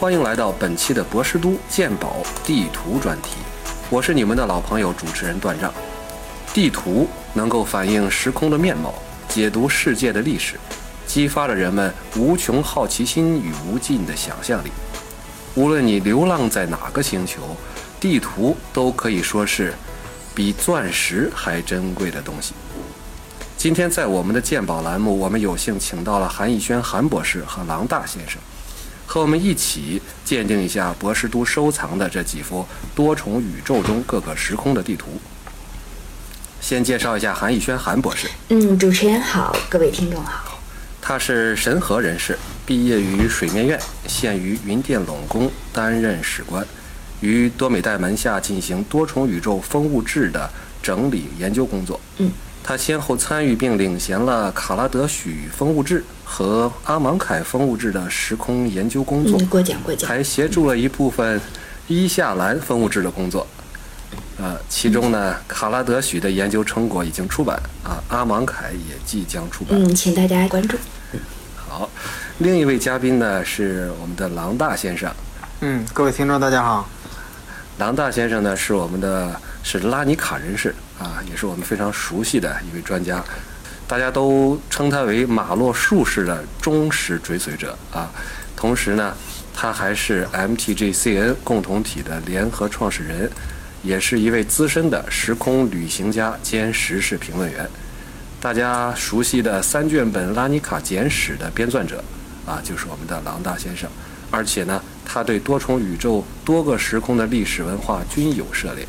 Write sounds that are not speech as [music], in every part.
欢迎来到本期的博士都鉴宝地图专题，我是你们的老朋友主持人段让。地图能够反映时空的面貌，解读世界的历史，激发了人们无穷好奇心与无尽的想象力。无论你流浪在哪个星球，地图都可以说是比钻石还珍贵的东西。今天在我们的鉴宝栏目，我们有幸请到了韩逸轩韩博士和郎大先生，和我们一起鉴定一下博士都收藏的这几幅多重宇宙中各个时空的地图。先介绍一下韩逸轩韩博士，嗯，主持人好，各位听众好。他是神河人士，毕业于水面院，现于云电拢宫担任史官，于多美代门下进行多重宇宙风物志的整理研究工作。嗯。他先后参与并领衔了卡拉德许风物志和阿芒凯风物志的时空研究工作，嗯，过奖过奖。还协助了一部分伊夏兰风物志的工作。呃，其中呢，卡拉德许的研究成果已经出版啊，阿芒凯也即将出版。嗯，请大家关注。好，另一位嘉宾呢是我们的郎大先生。嗯，各位听众大家好。郎大先生呢是我们的是拉尼卡人士啊，也是我们非常熟悉的一位专家，大家都称他为马洛术士的忠实追随者啊。同时呢，他还是 MTGCN 共同体的联合创始人，也是一位资深的时空旅行家兼时事评论员。大家熟悉的三卷本《拉尼卡简史》的编撰者啊，就是我们的郎大先生。而且呢，他对多重宇宙、多个时空的历史文化均有涉猎，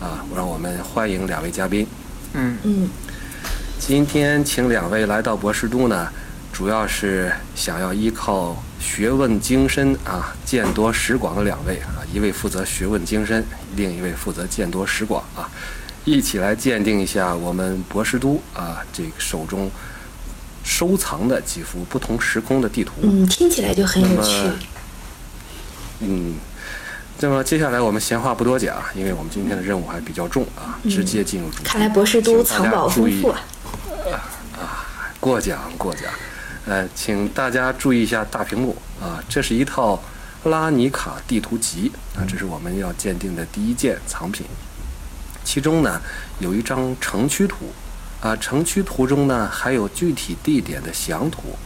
啊，让我们欢迎两位嘉宾。嗯嗯，今天请两位来到博士都呢，主要是想要依靠学问精深啊、见多识广的两位啊，一位负责学问精深，另一位负责见多识广啊，一起来鉴定一下我们博士都啊这个手中。收藏的几幅不同时空的地图，嗯，听起来就很有趣。嗯，那么接下来我们闲话不多讲，因为我们今天的任务还比较重啊，直接进入主题。看来博士都藏宝丰富啊！啊，过奖过奖。呃，请大家注意一下大屏幕啊，这是一套拉尼卡地图集啊，这是我们要鉴定的第一件藏品。其中呢，有一张城区图。啊，城区图中呢还有具体地点的详图，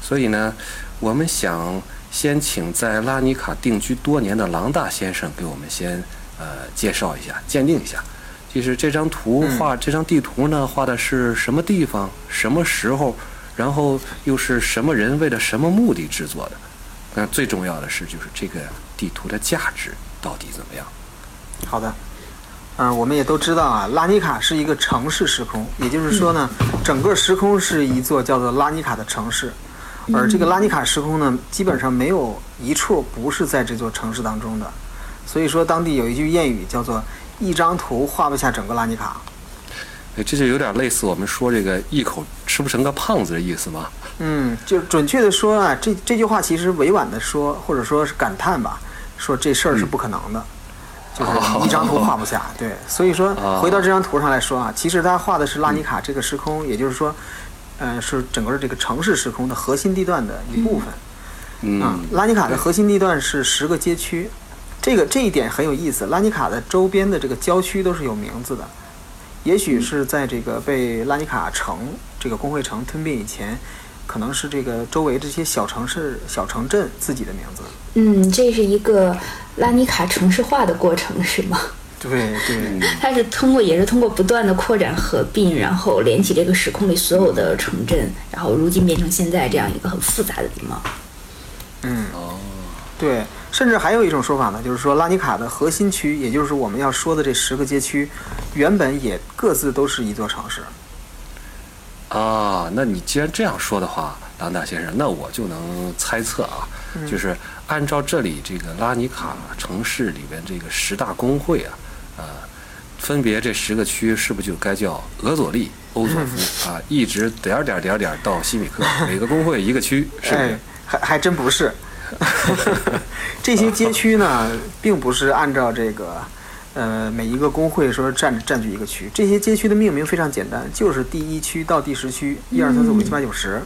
所以呢，我们想先请在拉尼卡定居多年的郎大先生给我们先呃介绍一下、鉴定一下，就是这张图画、这张地图呢画的是什么地方、什么时候，然后又是什么人为了什么目的制作的？那最重要的是，就是这个地图的价值到底怎么样？好的。嗯，我们也都知道啊，拉尼卡是一个城市时空，也就是说呢，整个时空是一座叫做拉尼卡的城市，而这个拉尼卡时空呢，基本上没有一处不是在这座城市当中的。所以说，当地有一句谚语叫做“一张图画不下整个拉尼卡”。哎，这就有点类似我们说这个一口吃不成个胖子的意思吗？嗯，就准确的说啊，这这句话其实委婉的说，或者说是感叹吧，说这事儿是不可能的。就是一张图画不下，对，所以说回到这张图上来说啊，其实他画的是拉尼卡这个时空，也就是说，嗯，是整个这个城市时空的核心地段的一部分。嗯，拉尼卡的核心地段是十个街区，这个这一点很有意思。拉尼卡的周边的这个郊区都是有名字的，也许是在这个被拉尼卡城这个工会城吞并以前，可能是这个周围这些小城市、小城镇自己的名字。嗯，这是一个。拉尼卡城市化的过程是吗？对对，它是通过也是通过不断的扩展合并，然后连起这个时空里所有的城镇，然后如今变成现在这样一个很复杂的地貌。嗯，哦，对，甚至还有一种说法呢，就是说拉尼卡的核心区，也就是我们要说的这十个街区，原本也各自都是一座城市。啊，那你既然这样说的话，郎大先生，那我就能猜测啊，就是。按照这里这个拉尼卡城市里边这个十大工会啊，呃，分别这十个区是不是就该叫俄佐利、欧佐夫啊，一直点点点点到西米克，每个工会一个区，是不是？还还真不是。[laughs] 这些街区呢，并不是按照这个呃每一个工会说占占据一个区，这些街区的命名非常简单，就是第一区到第十区，一二三四五六七八九十。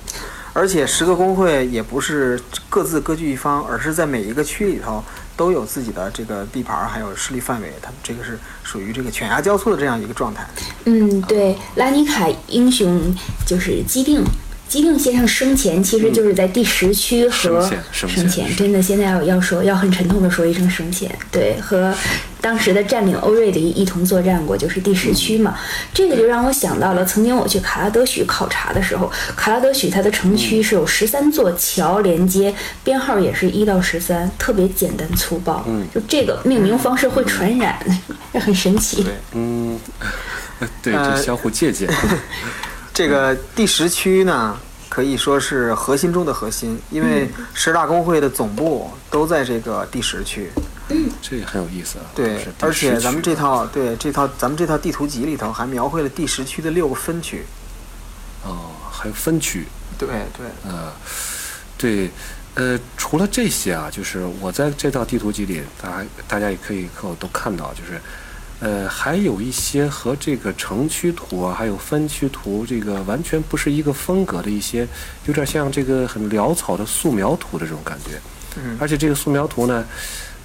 而且十个工会也不是各自各据一方，而是在每一个区里头都有自己的这个地盘儿，还有势力范围，他这个是属于这个犬牙交错的这样一个状态。嗯，对，拉尼卡英雄就是基定。基定先生生前其实就是在第十区和生前生前前，真的现在要要说要很沉痛的说一声生前，对，和当时的占领欧瑞的一一同作战过，就是第十区嘛。这个就让我想到了曾经我去卡拉德许考察的时候，卡拉德许它的城区是有十三座桥连接，编号也是一到十三，特别简单粗暴。嗯就这个命名方式会传染，这 [laughs] 很神奇。对，嗯，[laughs] 对，呃这相互借鉴。这个第十区呢，可以说是核心中的核心，因为十大工会的总部都在这个第十区。这也很有意思啊。对而且咱们这套对这套咱们这套地图集里头还描绘了第十区的六个分区。哦，还有分区，对对，呃，对，呃，除了这些啊，就是我在这套地图集里，大家大家也可以可我都看到，就是。呃，还有一些和这个城区图啊，还有分区图，这个完全不是一个风格的一些，有点像这个很潦草的素描图的这种感觉。嗯而且这个素描图呢，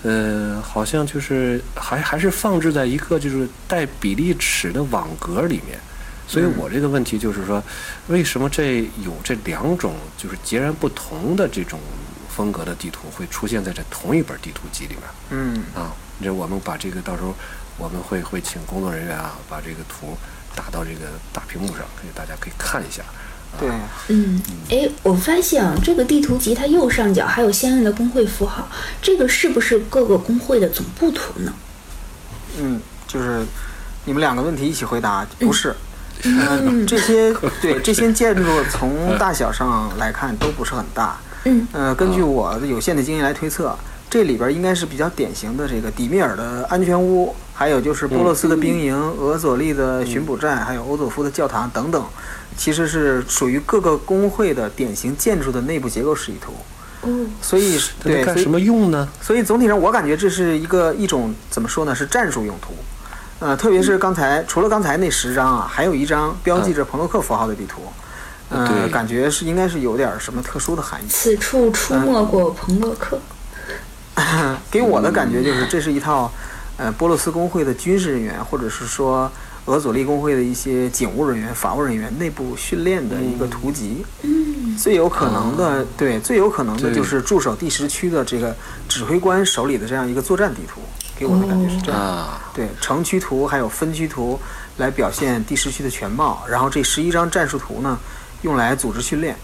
呃，好像就是还还是放置在一个就是带比例尺的网格里面。所以我这个问题就是说，为什么这有这两种就是截然不同的这种风格的地图会出现在这同一本地图集里面嗯啊？这我们把这个到时候我们会会请工作人员啊，把这个图打到这个大屏幕上，可以大家可以看一下。对，嗯，哎，我发现啊，这个地图集它右上角还有相应的工会符号，这个是不是各个工会的总部图呢？嗯，就是你们两个问题一起回答，不是。嗯，[laughs] 这些对这些建筑从大小上来看都不是很大。嗯，呃，根据我的有限的经验来推测，这里边应该是比较典型的这个底米尔的安全屋，还有就是波洛斯的兵营、俄佐利的巡捕站，还有欧佐夫的教堂等等，其实是属于各个工会的典型建筑的内部结构示意图。嗯，所以对，什么用呢？所以总体上，我感觉这是一个一种怎么说呢？是战术用途。呃，特别是刚才除了刚才那十张啊，还有一张标记着朋洛克符号的地图。呃，对感觉是应该是有点什么特殊的含义。此处出没过彭洛克。[laughs] 给我的感觉就是这是一套，呃，波洛斯工会的军事人员，或者是说俄佐利工会的一些警务人员、法务人员内部训练的一个图集。嗯，最有可能的，对，最有可能的就是驻守第十区的这个指挥官手里的这样一个作战地图。给我的感觉是这样。啊，对城区图还有分区图来表现第十区的全貌，然后这十一张战术图呢，用来组织训练。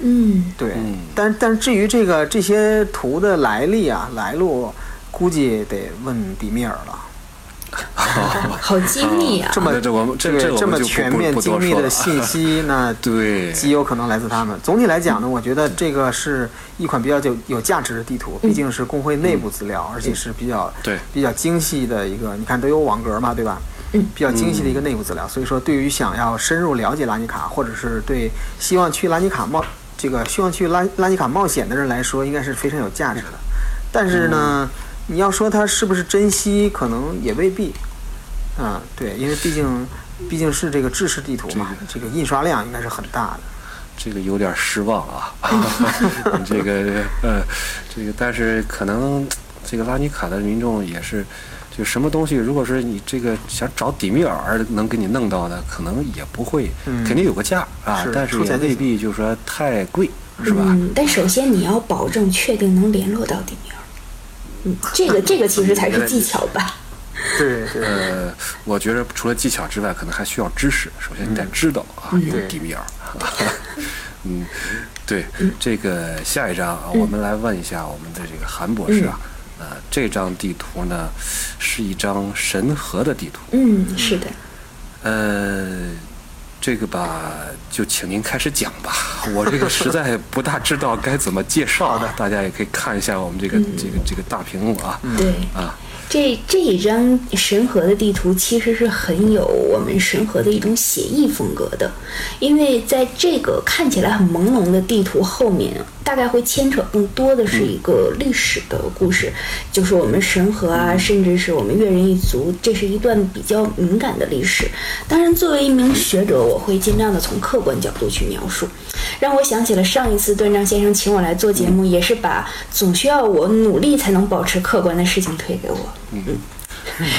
嗯，对，嗯但但至于这个这些图的来历啊、来路，估计得问迪米尔了。[laughs] 好机密啊！这么这我们这个这么全面精密的信息，[laughs] 那对，极有可能来自他们。总体来讲呢，我觉得这个是一款比较有有价值的地图，毕竟是工会内部资料，而且是比较对比较精细的一个，你看都有网格嘛，对吧？嗯，比较精细的一个内部资料。所以说，对于想要深入了解拉尼卡，或者是对希望去拉尼卡冒这个希望去拉拉尼卡冒险的人来说，应该是非常有价值的。但是呢，你要说它是不是珍惜，可能也未必。啊，对，因为毕竟毕竟是这个制式地图嘛，这个印刷量应该是很大的。这个有点失望啊，[laughs] 这个呃，这个但是可能这个拉尼卡的民众也是，就什么东西，如果是你这个想找底米尔能给你弄到的，可能也不会，嗯肯定有个价啊是，但是未必就说太贵，是吧？嗯，但首先你要保证确定能联络到迪米尔。嗯，这个 [laughs] 这个其实才是技巧吧。对对，呃，我觉得除了技巧之外，可能还需要知识。首先你得知道啊，有对底米尔。[laughs] 嗯，对，这个下一张啊，我们来问一下我们的这个韩博士啊，呃，这张地图呢是一张神河的地图。嗯，是的。呃，这个吧，就请您开始讲吧。[laughs] 我这个实在不大知道该怎么介绍的，[laughs] 大家也可以看一下我们这个这个这个大屏幕啊。对，啊，这这一张神河的地图其实是很有我们神河的一种写意风格的，因为在这个看起来很朦胧的地图后面，大概会牵扯更多的是一个历史的故事，就是我们神河啊，甚至是我们越人一族，这是一段比较敏感的历史。当然，作为一名学者，我会尽量的从客观角度去描述。让我想起了上一次段章先生请我来做节目，也是把总需要我努力才能保持客观的事情推给我。嗯，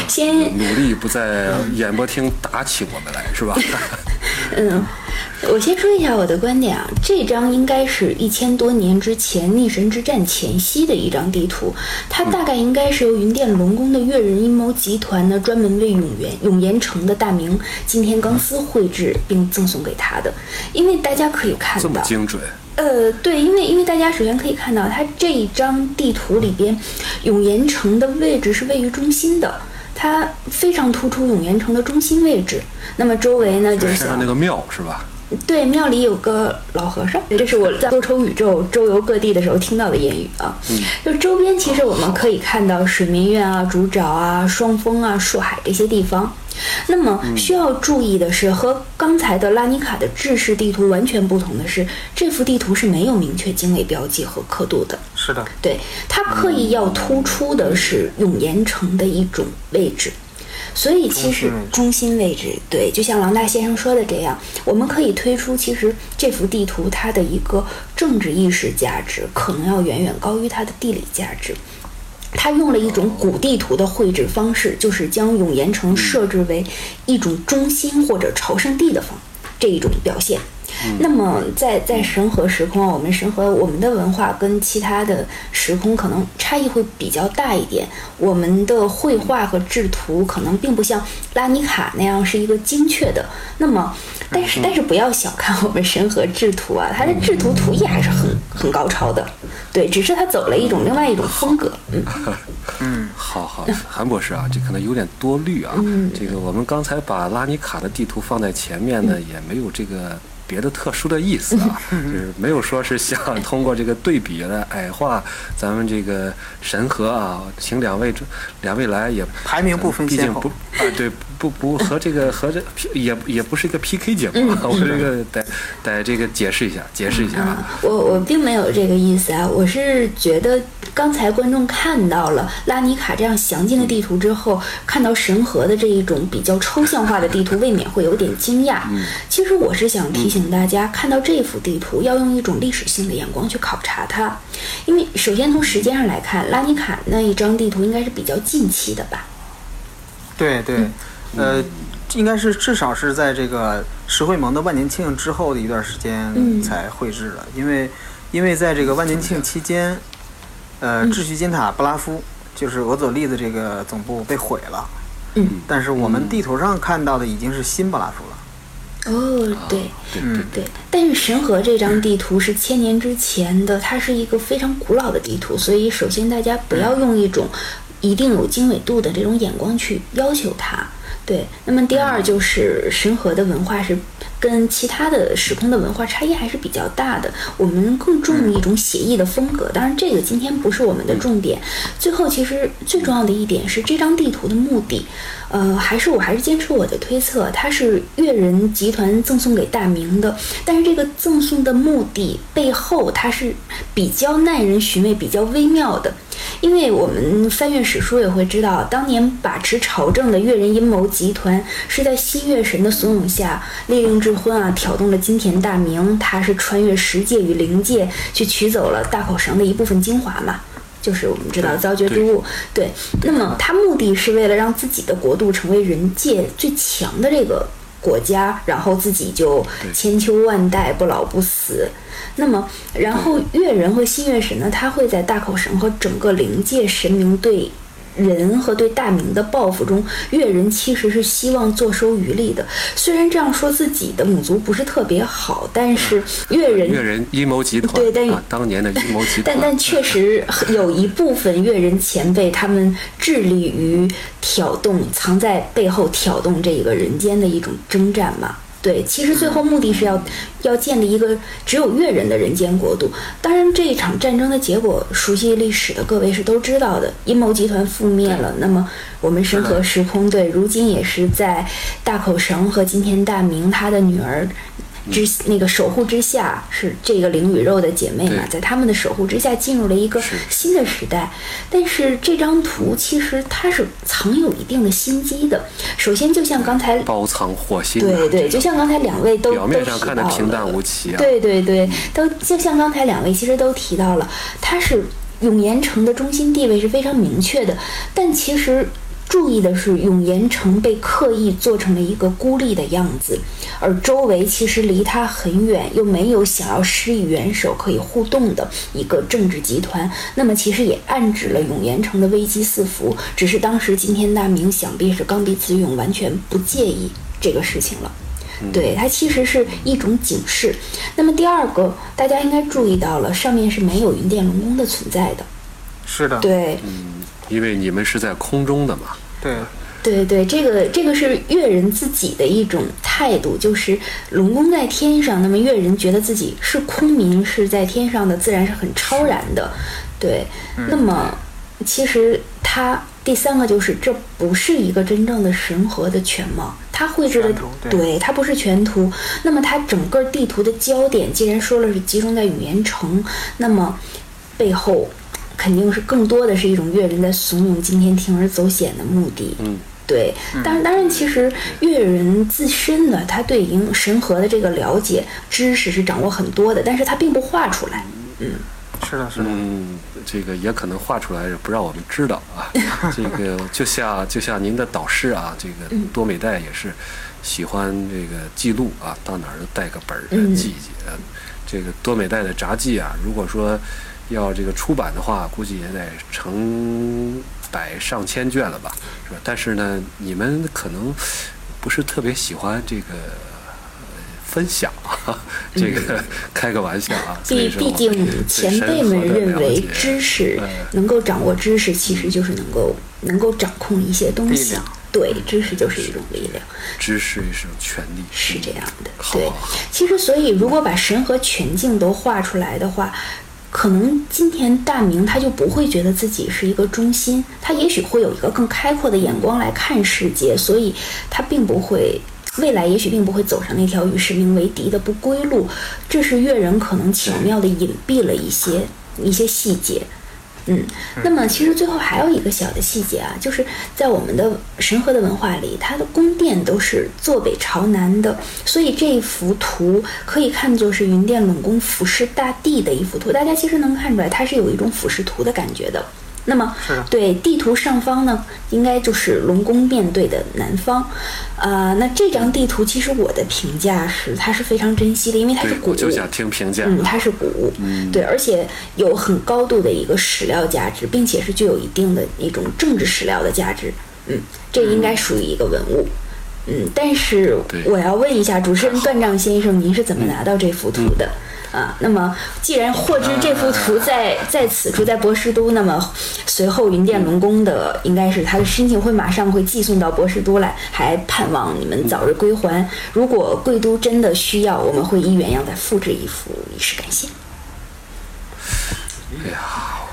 先努力不在演播厅打起我们来，是吧？[laughs] [laughs] 嗯，我先说一下我的观点啊，这张应该是一千多年之前逆神之战前夕的一张地图，它大概应该是由云殿龙宫的越人阴谋集团呢专门为永元永岩城的大名金田刚司绘制并赠送给他的，因为大家可以看这么到，精准，呃，对，因为因为大家首先可以看到，它这一张地图里边，永岩城的位置是位于中心的，它非常突出永岩城的中心位置。那么周围呢，就是那个庙是吧？对，庙里有个老和尚，这是我在多重宇宙周游各地的时候听到的谚语啊。就周边其实我们可以看到水明院啊、竹沼啊、双峰啊、树海这些地方。那么需要注意的是，和刚才的拉尼卡的制式地图完全不同的是，这幅地图是没有明确经纬标记和刻度的。是的，对，它刻意要突出的是永岩城的一种位置。所以其实中心位置，对，就像郎大先生说的这样，我们可以推出，其实这幅地图它的一个政治意识价值，可能要远远高于它的地理价值。它用了一种古地图的绘制方式，就是将永延城设置为一种中心或者朝圣地的方这一种表现。那么在在神和时空啊，我们神和我们的文化跟其他的时空可能差异会比较大一点。我们的绘画和制图可能并不像拉尼卡那样是一个精确的。那么，但是但是不要小看我们神和制图啊，它的制图图艺还是很很高超的。对，只是它走了一种另外一种风格。嗯，[laughs] 嗯，好好，韩博士啊，这可能有点多虑啊。这个我们刚才把拉尼卡的地图放在前面呢，也没有这个别的特殊的意思啊，[laughs] 就是没有说是想通过这个对比来矮化咱们这个神和啊，请两位两位来也排名不分先后。毕竟不啊，对，不不 [laughs] 和这个和这也也不是一个 PK 节目啊，[laughs] 我这个得得这个解释一下，解释一下啊。我我并没有这个意思啊，我是觉得刚才观众看到了拉尼卡这样详尽的地图之后，看到神河的这一种比较抽象化的地图，未免会有点惊讶。其实我是想提醒大家，看到这幅地图要用一种历史性的眼光去考察它，因为首先从时间上来看，拉尼卡那一张地图应该是比较近期的吧。对对，呃，应该是至少是在这个石会盟的万年庆之后的一段时间嗯才绘制的，因为因为在这个万年庆期间，呃，秩序金塔布拉夫就是俄佐利的这个总部被毁了，嗯，但是我们地图上看到的已经是新布拉夫了。哦，对。对对，但是神河这张地图是千年之前的，它是一个非常古老的地图，所以首先大家不要用一种一定有经纬度的这种眼光去要求它。对，那么第二就是神河的文化是跟其他的时空的文化差异还是比较大的，我们更重一种写意的风格。当然，这个今天不是我们的重点。最后，其实最重要的一点是这张地图的目的，呃，还是我还是坚持我的推测，它是越人集团赠送给大明的。但是这个赠送的目的背后，它是比较耐人寻味、比较微妙的。因为我们翻阅史书也会知道，当年把持朝政的越人阴谋集团是在新月神的怂恿下，利令智昏啊挑动了金田大明，他是穿越十界与灵界去取走了大口绳的一部分精华嘛。就是我们知道造绝之物，对。那么他目的是为了让自己的国度成为人界最强的这个国家，然后自己就千秋万代不老不死。那么，然后月人和新月神呢，他会在大口神和整个灵界神明对人和对大明的报复中，越人其实是希望坐收渔利的。虽然这样说自己的母族不是特别好，但是越人越人阴谋集团，对但啊，当年的阴谋集团，但但确实有一部分越人前辈，他们致力于挑动藏在背后挑动这个人间的一种征战嘛。对，其实最后目的是要要建立一个只有越人的人间国度。当然，这一场战争的结果，熟悉历史的各位是都知道的，阴谋集团覆灭了。那么，我们神和时空队如今也是在大口绳和金田大明他的女儿之那个守护之下是这个灵与肉的姐妹嘛，在他们的守护之下进入了一个新的时代。但是这张图其实它是藏有一定的心机的。首先，就像刚才包藏祸心、啊。对对，就像刚才两位都表面上都提到看的平淡无奇啊，对对对，都就像刚才两位其实都提到了，它是永延城的中心地位是非常明确的，但其实。注意的是，永岩城被刻意做成了一个孤立的样子，而周围其实离它很远，又没有想要施以援手可以互动的一个政治集团。那么，其实也暗指了永岩城的危机四伏。只是当时今天大明想必是刚愎自用，完全不介意这个事情了。对，它其实是一种警示。那么第二个，大家应该注意到了，上面是没有云殿龙宫的存在的。是的，对，嗯因为你们是在空中的嘛。对，对对，这个这个是越人自己的一种态度，就是龙宫在天上，那么越人觉得自己是空民，是在天上的，自然是很超然的。对，那么其实它第三个就是，这不是一个真正的神河的全貌，它绘制的对对，它不是全图。那么它整个地图的焦点，既然说了是集中在语言城，那么背后肯定是更多的是一种越人在怂恿今天铤而走险的目的。嗯，对，当然，当然，其实越人自身呢，他对赢神河的这个了解知识是掌握很多的，但是他并不画出来。嗯是的，是的，嗯，这个也可能画出来，不让我们知道啊。[laughs] 这个就像就像您的导师啊，这个多美代也是喜欢这个记录啊，到哪儿都带个本儿记一记。呃这个多美代的札记啊，如果说要这个出版的话，估计也得成百上千卷了吧，是吧？但是呢，你们可能不是特别喜欢这个。呃分享啊，这个 [laughs] 开个玩笑啊。毕毕竟前辈们认为知识呃能够掌握知识，其实就是能够能够掌控一些东西。对，知识就是一种力量。知识是权利，是这样的，对。其实，所以如果把神和全境都画出来的话，可能今天大明他就不会觉得自己是一个中心，他也许会有一个更开阔的眼光来看世界，所以他并不会。未来也许并不会走上那条与世民为敌的不归路，这是越人可能巧妙地隐蔽了一些一些细节。嗯，那么其实最后还有一个小的细节啊，就是在我们的神河的文化里，它的宫殿都是坐北朝南的，所以这一幅图可以看作是云殿拢宫俯视大地的一幅图。大家其实能看出来，它是有一种俯视图的感觉的。那么，对地图上方呢，应该就是龙宫面对的南方。呃、那这张地图其实我的评价是，它是非常珍惜的，因为它是，古物。我就想听评价。嗯，它是古物，对，而且有很高度的一个史料价值，并且是具有一定的那种政治史料的价值。嗯，这应该属于一个文物。嗯，但是我要问一下主持人段丈先生，您是怎么拿到这幅图的？啊，那么既然获知这幅图在在此处，在博士都，那么随后云殿龙宫的应该是他的申请会马上会寄送到博士都来，还盼望你们早日归还。如果贵都真的需要，我们会依原样再复制一幅以示感谢。哎呀，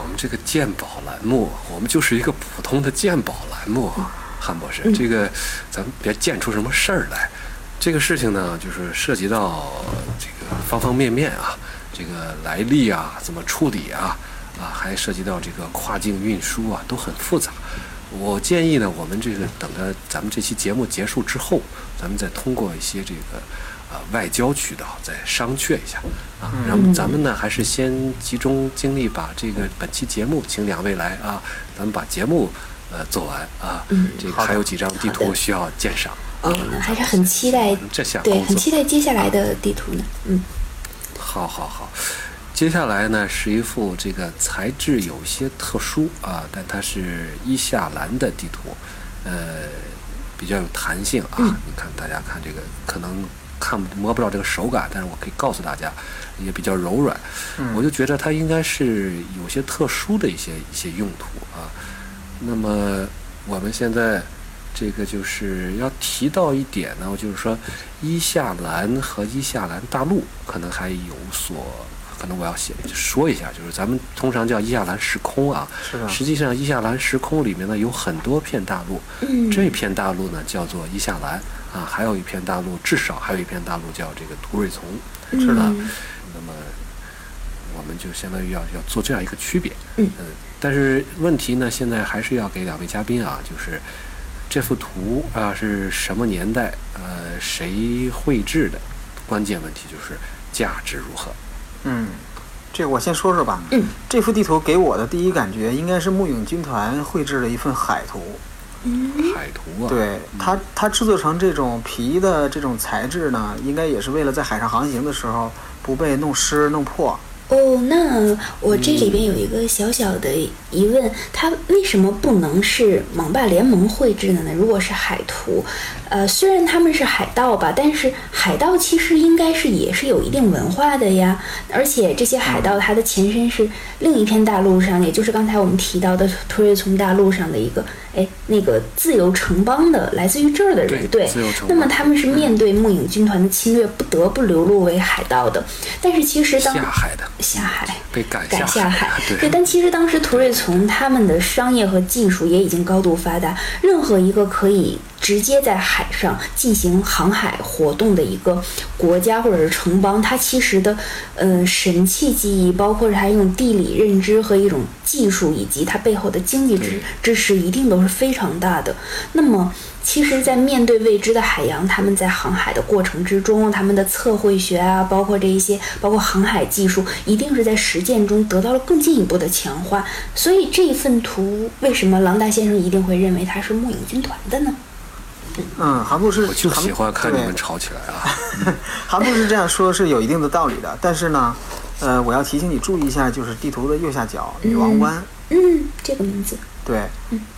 我们这个鉴宝栏目，我们就是一个普通的鉴宝栏目，韩博士，这个咱们别鉴出什么事儿来。这个事情呢，就是涉及到这个方方面面啊，这个来历啊，怎么处理啊，啊，还涉及到这个跨境运输啊，都很复杂。我建议呢，我们这个等着咱们这期节目结束之后，咱们再通过一些这个呃外交渠道再商榷一下啊。然后咱们呢，还是先集中精力把这个本期节目请两位来啊，咱们把节目呃做完啊。这个还有几张地图需要鉴赏。哦，那还是很期待，这项对，很期待接下来的地图呢。嗯，好好好，接下来呢是一幅这个材质有些特殊啊，但它是伊夏兰的地图，呃，比较有弹性啊。你看，大家看这个可能看摸不到这个手感，但是我可以告诉大家，也比较柔软。我就觉得它应该是有些特殊的一些一些用途啊。那么我们现在这个就是要提到一点呢，就是说伊夏兰和伊夏兰大陆可能还有所，可能我要写说一下，就是咱们通常叫伊夏兰时空啊，实际上伊夏兰时空里面呢有很多片大陆，嗯这片大陆呢叫做伊夏兰啊，还有一片大陆，至少还有一片大陆叫这个图瑞从，嗯。是的。那么我们就相当于要要做这样一个区别。嗯但是问题呢，现在还是要给两位嘉宾啊，就是这幅图啊是什么年代？呃，谁绘制的？关键问题就是价值如何？嗯，这个我先说说吧。嗯，这幅地图给我的第一感觉应该是木影军团绘制的一份海图。海图啊，对它，它制作成这种皮的这种材质呢，应该也是为了在海上航行的时候不被弄湿、弄破。哦，那我这里边有一个小小的疑问，它为什么不能是网霸联盟绘制的呢？如果是海图，呃，虽然他们是海盗吧，但是海盗其实应该是也是有一定文化的呀。而且这些海盗它的前身是另一片大陆上，也就是刚才我们提到的托瑞从大陆上的一个，哎，那个自由城邦的来自于这儿的人，对那么他们是面对木影军团的侵略，不得不流落为海盗的。但是其实当下海的下海。被赶赶下海，对，但其实当时图瑞从他们的商业和技术也已经高度发达，任何一个可以直接在海上进行航海活动的一个国家或者是城邦，它其实的呃神器技艺，包括是它用地理认知和一种技术，以及它背后的经济支支持，一定都是非常大的。那么。其实，在面对未知的海洋，他们在航海的过程之中，他们的测绘学啊，包括这一些，包括航海技术，一定是在实践中得到了更进一步的强化。所以这一份图，为什么郎大先生一定会认为它是末影军团的呢？嗯，韩布是我就喜欢看你们吵起来啊！[laughs] 韩布是这样说，是有一定的道理的。但是呢，呃，我要提醒你注意一下，就是地图的右下角女王湾。嗯，这个名字。对，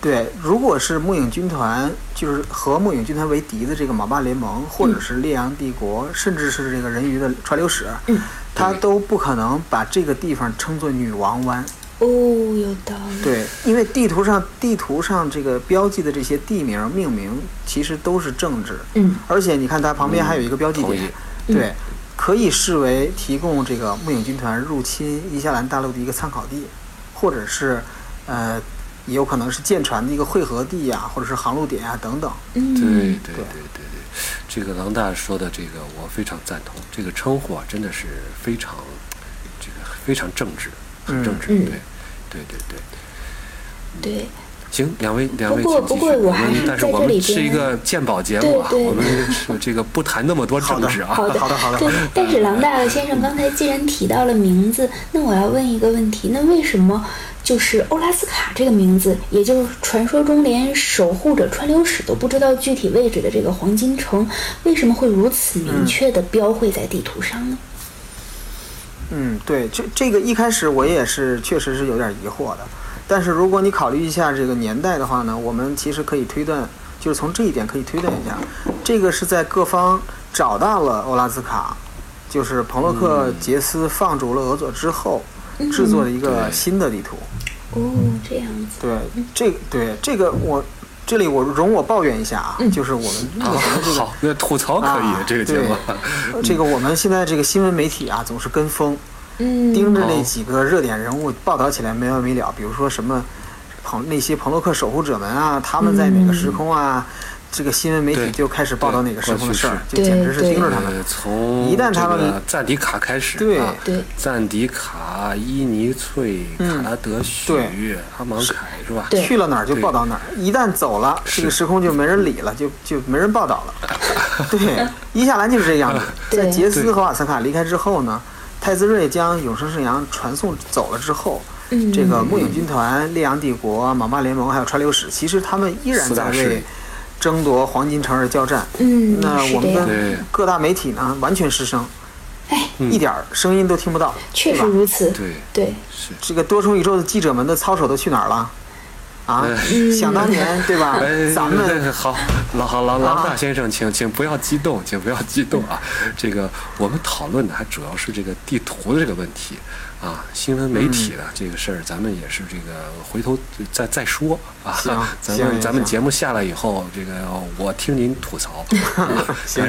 对，如果是木影军团，就是和木影军团为敌的这个马霸联盟，或者是烈阳帝国，甚至是这个人鱼的川流史，嗯他都不可能把这个地方称作女王湾。哦，有道理。对，因为地图上地图上这个标记的这些地名命名，其实都是政治，嗯而且你看它旁边还有一个标记点，对，可以视为提供这个木影军团入侵伊夏兰大陆的一个参考地，或者是呃，也有可能是舰船的一个汇合地呀、或者是航路点啊等等。嗯，对对对对对，这个郎大说的这个我非常赞同，这个称呼啊真的是非常这个非常正直，很正直，嗯对对对对。对。行，两位两位不过请继续。不过我还是们但是在这里我们是一个鉴宝节目啊，对对我们是这个不谈那么多政治啊。好的，好的好的对，但是郎大先生刚才既然提到了名字，那我要问一个问题：那为什么就是欧拉斯卡这个名字，也就是传说中连守护者川流史都不知道具体位置的这个黄金城，为什么会如此明确的标绘在地图上呢？嗯，对，这这个一开始我也是确实是有点疑惑的，但是如果你考虑一下这个年代的话呢，我们其实可以推断，就是从这一点可以推断一下，这个是在各方找到了欧拉兹卡，就是彭洛克杰斯放逐了俄佐之后制作的一个新的地图。哦，这样子，对，这对这个我这里我容我抱怨一下啊，就是我们目好前的这个好，那吐槽可以，啊这个节目。这个我们现在这个新闻媒体啊，总是跟风，嗯，盯着那几个热点人物报道起来没完没了。比如说什么朋那些朋洛克守护者们啊，他们在哪个时空啊？这个新闻媒体就开始报道哪个时空的事儿，就简直是盯着他们。呃，从一旦他们这个赞迪卡开始，对赞迪卡、伊尼翠、嗯卡拉德许对、阿芒凯是吧？去了哪儿就报道哪儿，一旦走了，这个时空就没人理了，就就没人报道了。[laughs] 对，伊夏兰就是这样的。[laughs] 在对杰斯和瓦斯卡离开之后呢，太子睿将永生圣阳传送走了之后，嗯这个木影军团、烈阳帝国、莽霸联盟还有川流使，其实他们依然在为争夺黄金城而交战。嗯，那我们的各大媒体呢，完全失声，哎，一点儿声音都听不到，确对吧？实如此，对对，是。这个多重宇宙的记者们的操守都去哪儿了？啊，想当年，对吧？[laughs] 哎，咱们好，郎好郎郎啊大先生，请请不要激动，请不要激动啊！这个我们讨论的还主要是这个地图的这个问题啊，新闻媒体的这个事儿，咱们也是这个回头再再说啊行。咱们咱们节目下来以后，这个我听您吐槽。[laughs] 啊行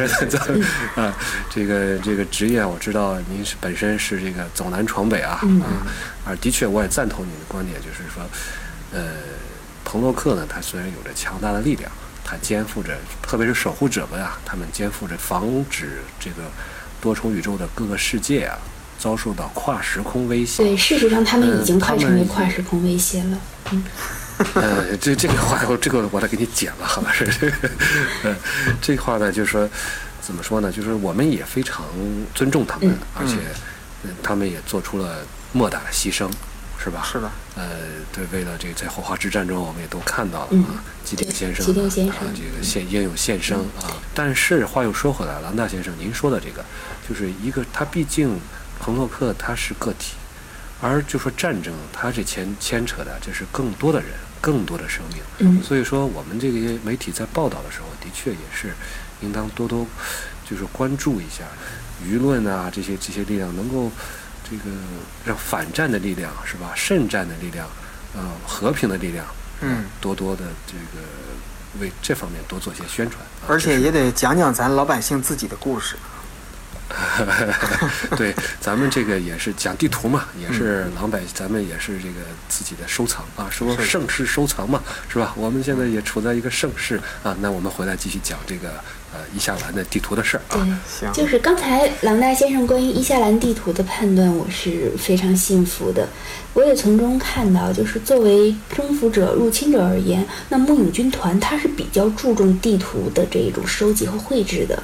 啊，这个这个职业我知道您是本身是这个走南闯北啊嗯啊，而的确我也赞同你的观点，就是说，呃。彭洛克呢，他虽然有着强大的力量他肩负着，特别是守护者们啊，他们肩负着防止这个多重宇宙的各个世界啊遭受到跨时空威胁。对，事实上他们已经嗯快成为跨时空威胁了。呃，这这个话，我这个我得给你剪了，好吧？是 [laughs] 这个，呃，这话呢，就是说，怎么说呢？就是我们也非常尊重他们，嗯而且、嗯他们也做出了莫大的牺牲，是吧？是的。呃，对，为了这个在火花之战中，我们也都看到了、嗯啊，吉田先生啊，吉丁先生啊，这个献英勇献身啊。但是话又说回来，了，那先生，您说的这个，就是一个他毕竟彭洛克他是个体，而就说战争，它这牵牵扯的这是更多的人，更多的生命。嗯所以说，我们这些媒体在报道的时候，的确也是应当多多就是关注一下舆论啊，这些这些力量能够这个让反战的力量是吧，慎战的力量，呃，和平的力量，嗯，多多的这个为这方面多做些宣传。啊而且也得讲讲咱老百姓自己的故事。[laughs] 对，咱们这个也是讲地图嘛，也是狼百，咱们也是这个自己的收藏啊，说盛世收藏嘛，是吧？我们现在也处在一个盛世啊，那我们回来继续讲这个呃伊夏兰的地图的事儿啊。对，行，就是刚才郎大先生关于伊夏兰地图的判断，我是非常信服的。我也从中看到，就是作为征服者、入侵者而言，那木影军团它是比较注重地图的这一种收集和绘制的。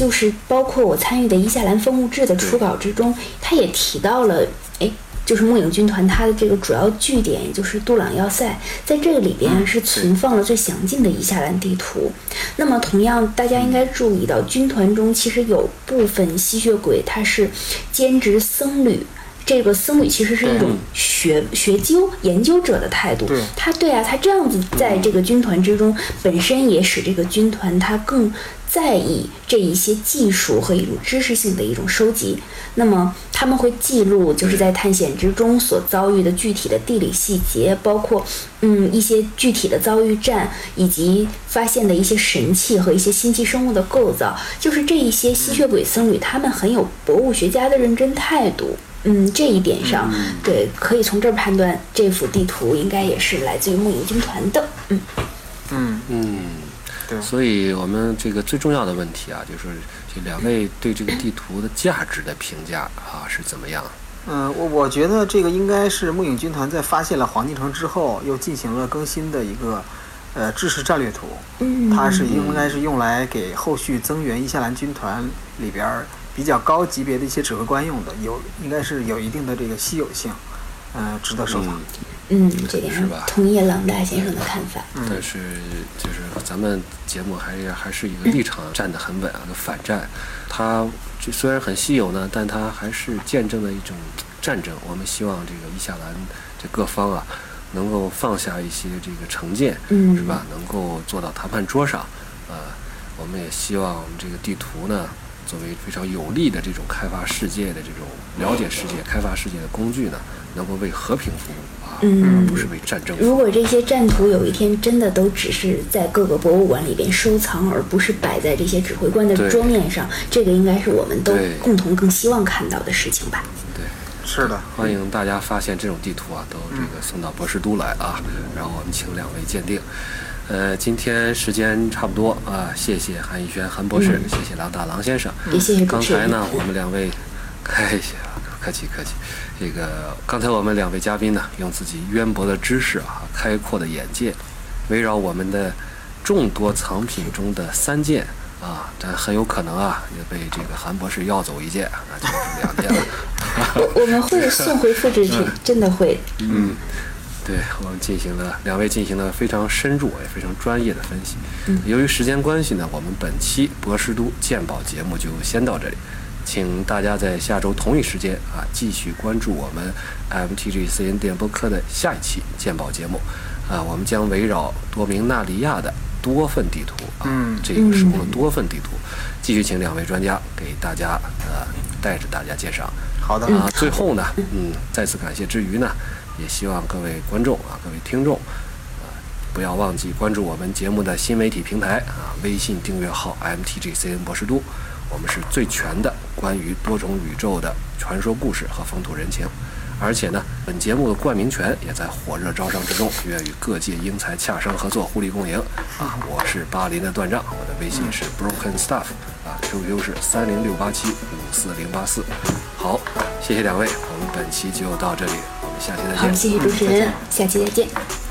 就是包括我参与的伊夏兰风物志的初稿之中，他也提到了，哎，就是梦影军团它的这个主要据点，也就是杜朗要塞，在这个里边是存放了最详尽的伊夏兰地图。那么，同样大家应该注意到，军团中其实有部分吸血鬼他是兼职僧侣。这个僧侣其实是一种学学究研究者的态度，对。他对啊，他这样子在这个军团之中，本身也使这个军团他更在意这一些技术和一种知识性的一种收集。那么他们会记录就是在探险之中所遭遇的具体的地理细节，包括嗯一些具体的遭遇战，以及发现的一些神器和一些新奇生物的构造。就是这一些吸血鬼僧侣，他们很有博物学家的认真态度。嗯，这一点上，对，可以从这儿判断，这幅地图应该也是来自于木影军团的。嗯，嗯，嗯，对所以我们这个最重要的问题啊，就是这两位对这个地图的价值的评价啊是怎么样？嗯，我我觉得这个应该是木影军团在发现了黄金城之后，又进行了更新的一个呃制式战略图。嗯它是应该是用来给后续增援伊夏兰军团里边儿比较高级别的一些指挥官用的，有应该是有一定的这个稀有性，呃，值得收藏。嗯，嗯，这点是吧同意郎大先生的看法。但是就是咱们节目还是还是一个立场站得很稳啊，个反战，它就虽然很稀有呢，但它还是见证了一种战争。我们希望这个伊夏兰这各方啊，能够放下一些这个成见，嗯是吧？能够坐到谈判桌上，呃，我们也希望这个地图呢，作为非常有利的这种开发世界的这种了解世界、开发世界的工具呢，能够为和平服务啊，嗯而不是为战争服务。如果这些战图有一天真的都只是在各个博物馆里边收藏，而不是摆在这些指挥官的桌面上，这个应该是我们都共同更希望看到的事情吧。对。是的，欢迎大家发现这种地图啊，都这个送到博士都来啊，然后我们请两位鉴定。呃，今天时间差不多啊，谢谢韩逸轩韩博士，谢谢郎大郎先生。也谢谢。刚才呢，我们两位，[laughs] 哎呀，客气客气。这个刚才我们两位嘉宾呢，用自己渊博的知识啊，开阔的眼界，围绕我们的众多藏品中的三件啊，但很有可能啊，也被这个韩博士要走一件，那 [laughs] 就是两件了。我 [laughs] 我们会送回复制品，真的会。嗯，对我们进行了两位进行了非常深入也非常专业的分析。由于时间关系呢，我们本期博士都鉴宝节目就先到这里，请大家在下周同一时间啊继续关注我们 MTG CN 电波课的下一期鉴宝节目。啊，我们将围绕多明纳利亚的多份地图啊，嗯。这个时空的多份地图，继续请两位专家给大家呃带着大家介绍。好的，啊，最后呢，嗯，再次感谢之余呢，也希望各位观众啊，各位听众，啊，不要忘记关注我们节目的新媒体平台啊，微信订阅号 MTGCN 博士都，我们是最全的关于多种宇宙的传说故事和风土人情。而且呢，本节目的冠名权也在火热招商之中，愿与各界英才洽商合作，互利共赢。啊，我是巴林的段账，我的微信是 broken stuff，啊，QQ 是三零六八七五四零八四。好，谢谢两位，我们本期就到这里，我们下期再好，见。谢谢主持人，下期再见。